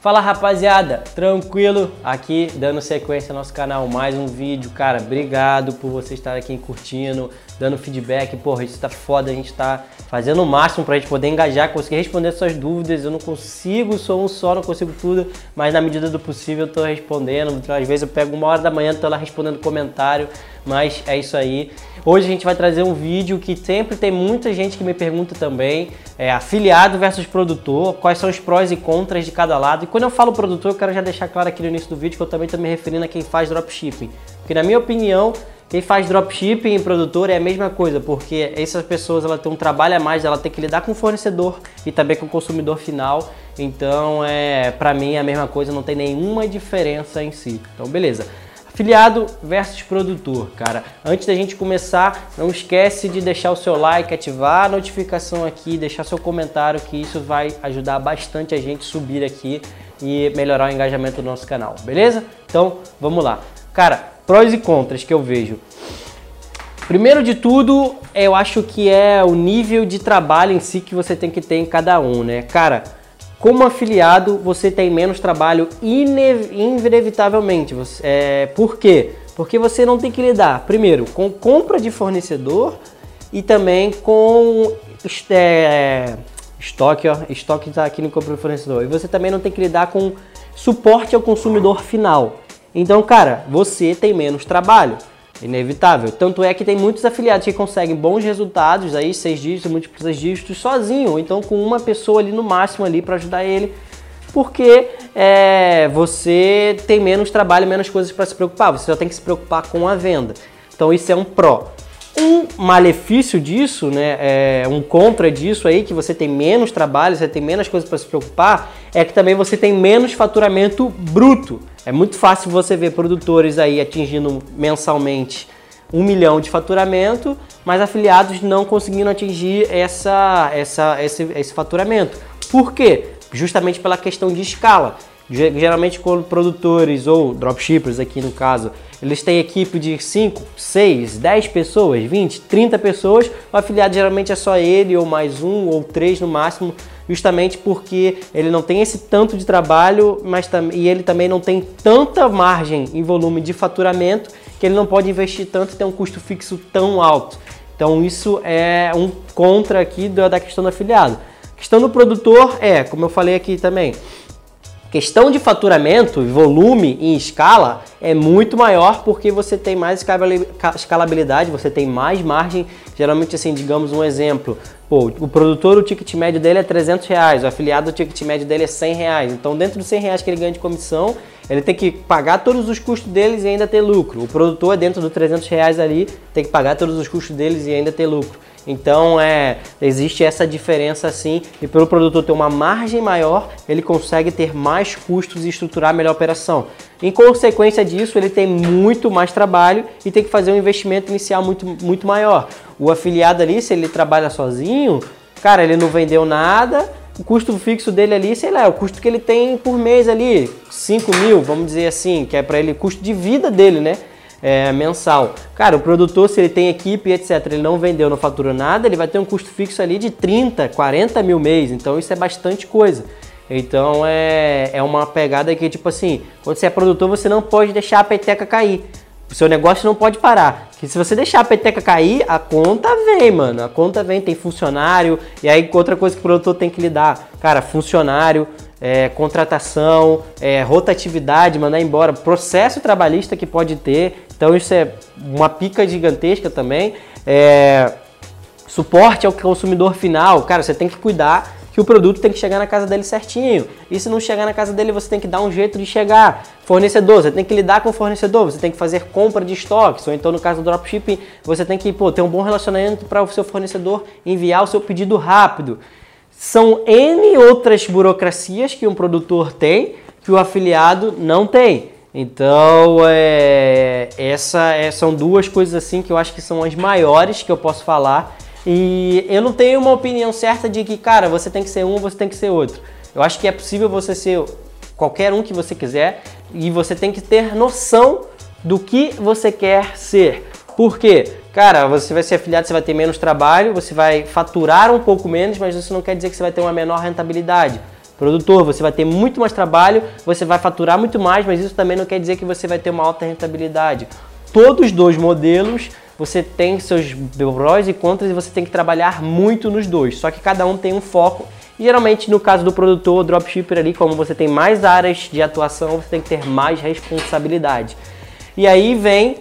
Fala rapaziada, tranquilo? Aqui dando sequência ao nosso canal, mais um vídeo. Cara, obrigado por você estar aqui curtindo, dando feedback. Porra, isso tá foda, a gente tá fazendo o máximo pra gente poder engajar, conseguir responder suas dúvidas. Eu não consigo, sou um só, não consigo tudo, mas na medida do possível eu tô respondendo. Às vezes eu pego uma hora da manhã, tô lá respondendo comentário, mas é isso aí. Hoje a gente vai trazer um vídeo que sempre tem muita gente que me pergunta também, é afiliado versus produtor, quais são os prós e contras de cada lado. E quando eu falo produtor, eu quero já deixar claro aqui no início do vídeo que eu também estou me referindo a quem faz dropshipping. Porque na minha opinião, quem faz dropshipping e produtor é a mesma coisa, porque essas pessoas ela tem um trabalho a mais, ela tem que lidar com o fornecedor e também com o consumidor final. Então, é, para mim é a mesma coisa, não tem nenhuma diferença em si. Então, beleza. Afiliado versus produtor, cara. Antes da gente começar, não esquece de deixar o seu like, ativar a notificação aqui, deixar seu comentário, que isso vai ajudar bastante a gente subir aqui e melhorar o engajamento do nosso canal, beleza? Então, vamos lá. Cara, prós e contras que eu vejo. Primeiro de tudo, eu acho que é o nível de trabalho em si que você tem que ter em cada um, né? Cara, como afiliado, você tem menos trabalho inevitavelmente. É, por quê? Porque você não tem que lidar, primeiro, com compra de fornecedor e também com é, estoque, ó, estoque está aqui no compra de fornecedor. E você também não tem que lidar com suporte ao consumidor final. Então, cara, você tem menos trabalho. Inevitável. Tanto é que tem muitos afiliados que conseguem bons resultados, aí seis dígitos, múltiplos seis dígitos, sozinho, ou então com uma pessoa ali no máximo ali para ajudar ele, porque é, você tem menos trabalho, menos coisas para se preocupar. Você só tem que se preocupar com a venda. Então isso é um pró. Um malefício disso, né, é, um contra disso aí, que você tem menos trabalho, você tem menos coisas para se preocupar, é que também você tem menos faturamento bruto. É muito fácil você ver produtores aí atingindo mensalmente um milhão de faturamento, mas afiliados não conseguindo atingir essa, essa, esse, esse faturamento. Por quê? Justamente pela questão de escala. Geralmente, quando produtores ou dropshippers aqui no caso, eles têm equipe de 5, 6, 10 pessoas, 20, 30 pessoas, o afiliado geralmente é só ele ou mais um ou três no máximo, justamente porque ele não tem esse tanto de trabalho, mas e ele também não tem tanta margem em volume de faturamento que ele não pode investir tanto e ter um custo fixo tão alto. Então isso é um contra aqui da questão do afiliado. A questão do produtor é, como eu falei aqui também, questão de faturamento, volume em escala é muito maior porque você tem mais escalabilidade, você tem mais margem. Geralmente, assim, digamos um exemplo, pô, o produtor, o ticket médio dele é 300 reais, o afiliado, o ticket médio dele é 100 reais. Então, dentro dos 100 reais que ele ganha de comissão, ele tem que pagar todos os custos deles e ainda ter lucro. O produtor, dentro dos 300 reais ali, tem que pagar todos os custos deles e ainda ter lucro. Então é, existe essa diferença assim, e pelo produtor ter uma margem maior, ele consegue ter mais custos e estruturar melhor a operação. Em consequência disso, ele tem muito mais trabalho e tem que fazer um investimento inicial muito, muito maior. O afiliado ali, se ele trabalha sozinho, cara, ele não vendeu nada, o custo fixo dele ali, sei lá, o custo que ele tem por mês ali, 5 mil, vamos dizer assim, que é para ele custo de vida dele, né? é, mensal. Cara, o produtor, se ele tem equipe, etc., ele não vendeu, não faturou nada, ele vai ter um custo fixo ali de 30, 40 mil mês. Então isso é bastante coisa. Então é, é uma pegada que, tipo assim, quando você é produtor, você não pode deixar a peteca cair. O seu negócio não pode parar. Que se você deixar a peteca cair, a conta vem, mano. A conta vem, tem funcionário. E aí, outra coisa que o produtor tem que lidar, cara, funcionário, é, contratação, é, rotatividade, mandar embora, processo trabalhista que pode ter. Então isso é uma pica gigantesca também. É, suporte ao consumidor final, cara, você tem que cuidar que o produto tem que chegar na casa dele certinho. E se não chegar na casa dele, você tem que dar um jeito de chegar. Fornecedor, você tem que lidar com o fornecedor, você tem que fazer compra de estoques, ou então no caso do dropshipping, você tem que pô, ter um bom relacionamento para o seu fornecedor enviar o seu pedido rápido. São N outras burocracias que um produtor tem que o afiliado não tem. Então, é, essa é, são duas coisas assim que eu acho que são as maiores que eu posso falar. E eu não tenho uma opinião certa de que, cara, você tem que ser um, você tem que ser outro. Eu acho que é possível você ser qualquer um que você quiser e você tem que ter noção do que você quer ser. Por quê? Cara, você vai ser afiliado, você vai ter menos trabalho, você vai faturar um pouco menos, mas isso não quer dizer que você vai ter uma menor rentabilidade. Produtor, você vai ter muito mais trabalho, você vai faturar muito mais, mas isso também não quer dizer que você vai ter uma alta rentabilidade. Todos os dois modelos você tem seus prós e contras e você tem que trabalhar muito nos dois. Só que cada um tem um foco. E geralmente no caso do produtor, dropshipper ali, como você tem mais áreas de atuação, você tem que ter mais responsabilidade. E aí vem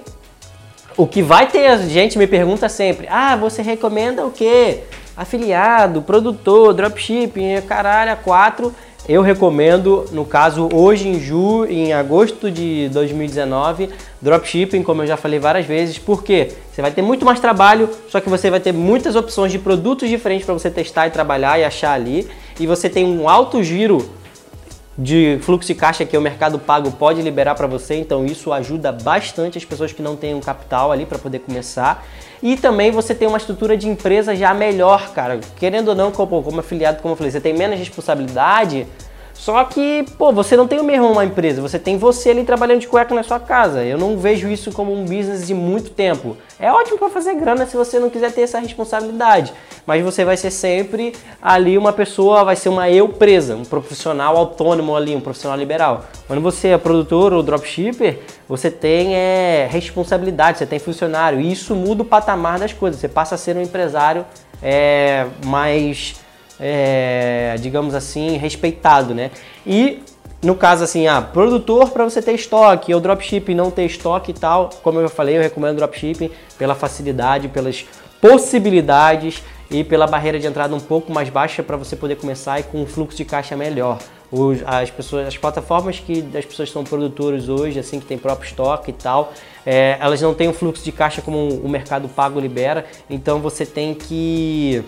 o que vai ter, gente me pergunta sempre: "Ah, você recomenda o quê? Afiliado, produtor, dropshipping, caralho, quatro eu recomendo, no caso, hoje em julho, em agosto de 2019, dropshipping, como eu já falei várias vezes, porque você vai ter muito mais trabalho, só que você vai ter muitas opções de produtos diferentes para você testar e trabalhar e achar ali, e você tem um alto giro de fluxo de caixa que o mercado pago pode liberar para você, então isso ajuda bastante as pessoas que não têm um capital ali para poder começar. E também você tem uma estrutura de empresa já melhor, cara. Querendo ou não, como, como afiliado, como eu falei, você tem menos responsabilidade, só que, pô, você não tem o mesmo uma empresa, você tem você ali trabalhando de cueca na sua casa. Eu não vejo isso como um business de muito tempo. É ótimo para fazer grana se você não quiser ter essa responsabilidade, mas você vai ser sempre ali uma pessoa, vai ser uma eu presa, um profissional autônomo ali, um profissional liberal. Quando você é produtor ou dropshipper, você tem é, responsabilidade, você tem funcionário, e isso muda o patamar das coisas. Você passa a ser um empresário é, mais é, digamos assim, respeitado, né? E no caso assim, ah, produtor para você ter estoque, ou dropshipping não ter estoque e tal, como eu falei, eu recomendo dropshipping pela facilidade, pelas possibilidades e pela barreira de entrada um pouco mais baixa para você poder começar e com um fluxo de caixa melhor. Os, as pessoas, as plataformas que as pessoas são produtores hoje, assim que tem próprio estoque e tal, é, elas não têm um fluxo de caixa como o mercado pago libera. Então você tem que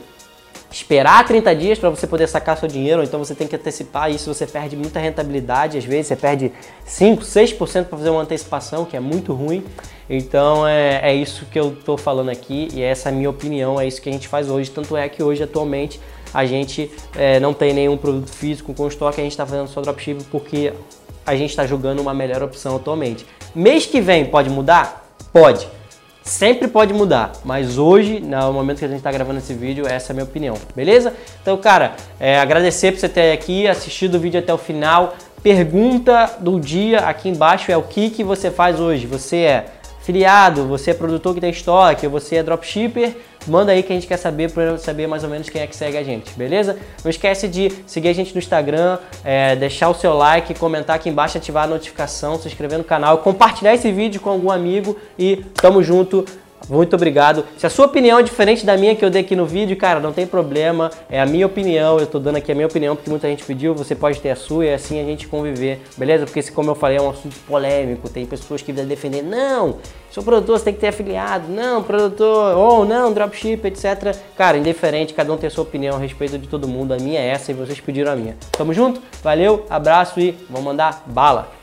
esperar 30 dias para você poder sacar seu dinheiro, então você tem que antecipar isso, você perde muita rentabilidade, às vezes você perde 5, 6% para fazer uma antecipação, que é muito ruim. Então é, é isso que eu estou falando aqui e essa é a minha opinião, é isso que a gente faz hoje. Tanto é que hoje, atualmente, a gente é, não tem nenhum produto físico com estoque, a gente está fazendo só dropshipping porque a gente está jogando uma melhor opção atualmente. Mês que vem pode mudar? Pode. Sempre pode mudar, mas hoje, no momento que a gente está gravando esse vídeo, essa é a minha opinião, beleza? Então, cara, é, agradecer por você ter aqui assistido o vídeo até o final. Pergunta do dia aqui embaixo é o que, que você faz hoje? Você é filiado, você é produtor que tem estoque, você é dropshipper, manda aí que a gente quer saber para saber mais ou menos quem é que segue a gente, beleza? Não esquece de seguir a gente no Instagram, é, deixar o seu like, comentar aqui embaixo, ativar a notificação, se inscrever no canal, compartilhar esse vídeo com algum amigo e tamo junto. Muito obrigado. Se a sua opinião é diferente da minha que eu dei aqui no vídeo, cara, não tem problema. É a minha opinião. Eu tô dando aqui a minha opinião porque muita gente pediu. Você pode ter a sua e assim a gente conviver, beleza? Porque, como eu falei, é um assunto polêmico. Tem pessoas que vão defender. Não, sou produtor, você tem que ter afiliado. Não, produtor, ou não, dropship, etc. Cara, indiferente, cada um tem a sua opinião a respeito de todo mundo. A minha é essa e vocês pediram a minha. Tamo junto? Valeu, abraço e vamos mandar bala.